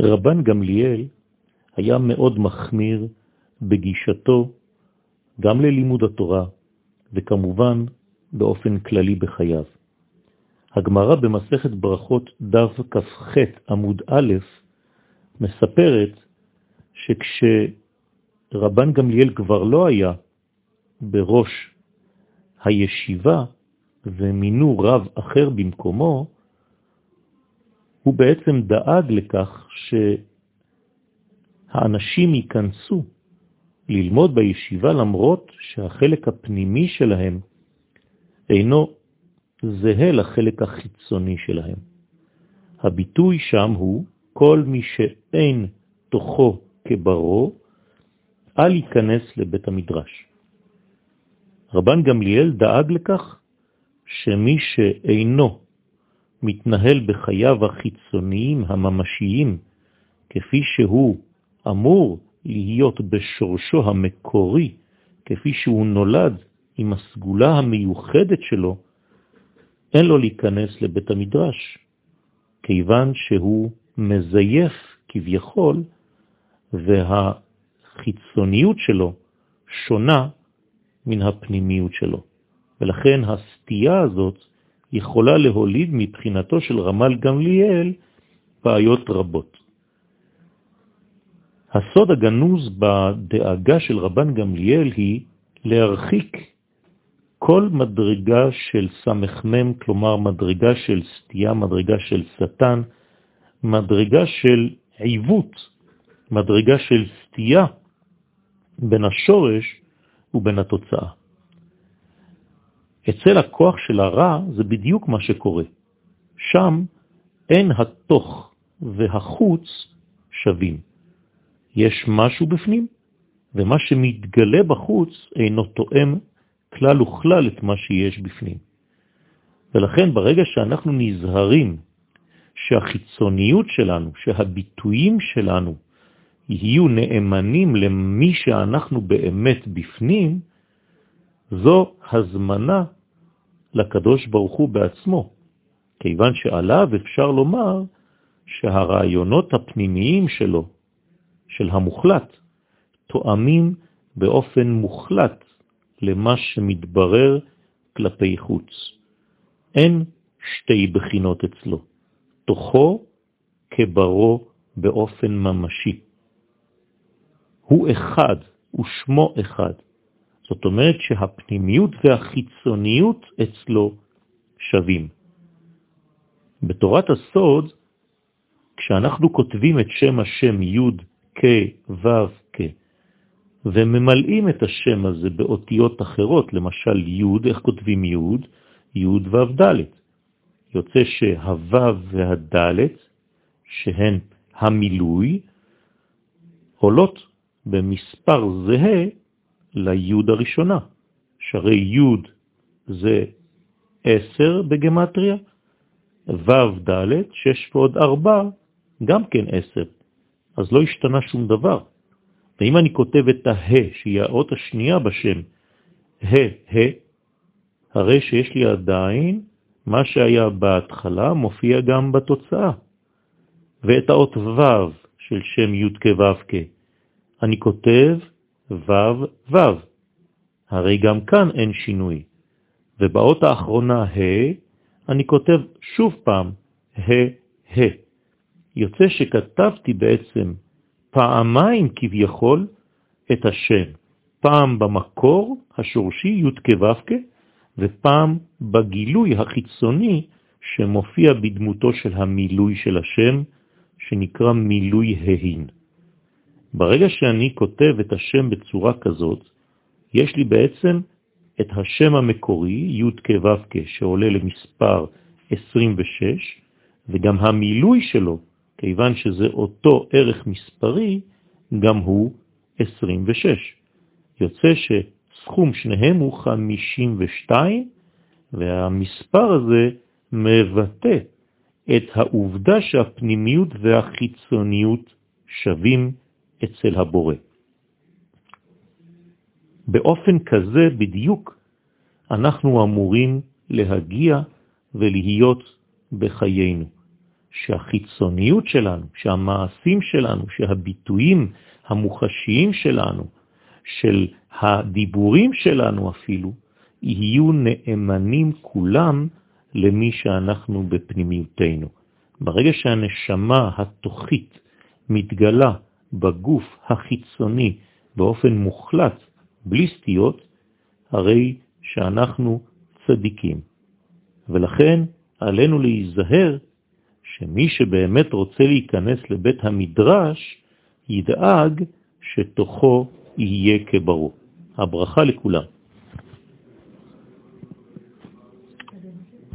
רבן גמליאל היה מאוד מחמיר בגישתו גם ללימוד התורה, וכמובן באופן כללי בחייו. הגמרא במסכת ברכות דף כ"ח עמוד א' מספרת שכשרבן גמליאל כבר לא היה בראש הישיבה ומינו רב אחר במקומו, הוא בעצם דאג לכך שהאנשים ייכנסו ללמוד בישיבה למרות שהחלק הפנימי שלהם אינו זהה לחלק החיצוני שלהם. הביטוי שם הוא כל מי שאין תוכו כברו, אל ייכנס לבית המדרש. רבן גמליאל דאג לכך שמי שאינו מתנהל בחייו החיצוניים הממשיים כפי שהוא אמור להיות בשורשו המקורי, כפי שהוא נולד עם הסגולה המיוחדת שלו, אין לו להיכנס לבית המדרש, כיוון שהוא מזייף כביכול, והחיצוניות שלו שונה מן הפנימיות שלו. ולכן הסתייה הזאת יכולה להוליד מבחינתו של רמל גמליאל בעיות רבות. הסוד הגנוז בדאגה של רבן גמליאל היא להרחיק כל מדרגה של סמ"ם, כלומר מדרגה של סטייה, מדרגה של שטן, מדרגה של עיוות, מדרגה של סטייה בין השורש ובין התוצאה. אצל הכוח של הרע זה בדיוק מה שקורה. שם אין התוך והחוץ שווים. יש משהו בפנים, ומה שמתגלה בחוץ אינו תואם כלל וכלל את מה שיש בפנים. ולכן ברגע שאנחנו נזהרים שהחיצוניות שלנו, שהביטויים שלנו יהיו נאמנים למי שאנחנו באמת בפנים, זו הזמנה לקדוש ברוך הוא בעצמו, כיוון שעליו אפשר לומר שהרעיונות הפנימיים שלו, של המוחלט, תואמים באופן מוחלט למה שמתברר כלפי חוץ. אין שתי בחינות אצלו, תוכו כברו באופן ממשי. הוא אחד, ושמו אחד. זאת אומרת שהפנימיות והחיצוניות אצלו שווים. בתורת הסוד, כשאנחנו כותבים את שם השם י' כ' ו' כ', וממלאים את השם הזה באותיות אחרות, למשל י', איך כותבים י', י' ו' ד'. יוצא שהו' והד', שהן המילוי, עולות במספר זהה ליוד הראשונה, שהרי יוד זה עשר בגמטריה, ו' ד', שש ועוד ארבע, גם כן עשר, אז לא השתנה שום דבר. ואם אני כותב את ה-ה, שהיא האות השנייה בשם, ה-ה, הרי שיש לי עדיין מה שהיה בהתחלה מופיע גם בתוצאה. ואת האות ו' של שם י' כו' כ', אני כותב ו' ו', הרי גם כאן אין שינוי. ובאות האחרונה ה', אני כותב שוב פעם ה' ה'. יוצא שכתבתי בעצם פעמיים כביכול את השם, פעם במקור השורשי י' כו' ופעם בגילוי החיצוני שמופיע בדמותו של המילוי של השם, שנקרא מילוי ההין. ברגע שאני כותב את השם בצורה כזאת, יש לי בעצם את השם המקורי, י' כו' כ', שעולה למספר 26, וגם המילוי שלו, כיוון שזה אותו ערך מספרי, גם הוא 26. יוצא שסכום שניהם הוא 52, והמספר הזה מבטא את העובדה שהפנימיות והחיצוניות שווים אצל הבורא. באופן כזה בדיוק אנחנו אמורים להגיע ולהיות בחיינו. שהחיצוניות שלנו, שהמעשים שלנו, שהביטויים המוחשיים שלנו, של הדיבורים שלנו אפילו, יהיו נאמנים כולם למי שאנחנו בפנימיותנו. ברגע שהנשמה התוכית מתגלה בגוף החיצוני באופן מוחלט, בלי סטיות, הרי שאנחנו צדיקים. ולכן עלינו להיזהר שמי שבאמת רוצה להיכנס לבית המדרש, ידאג שתוכו יהיה כברו. הברכה לכולם.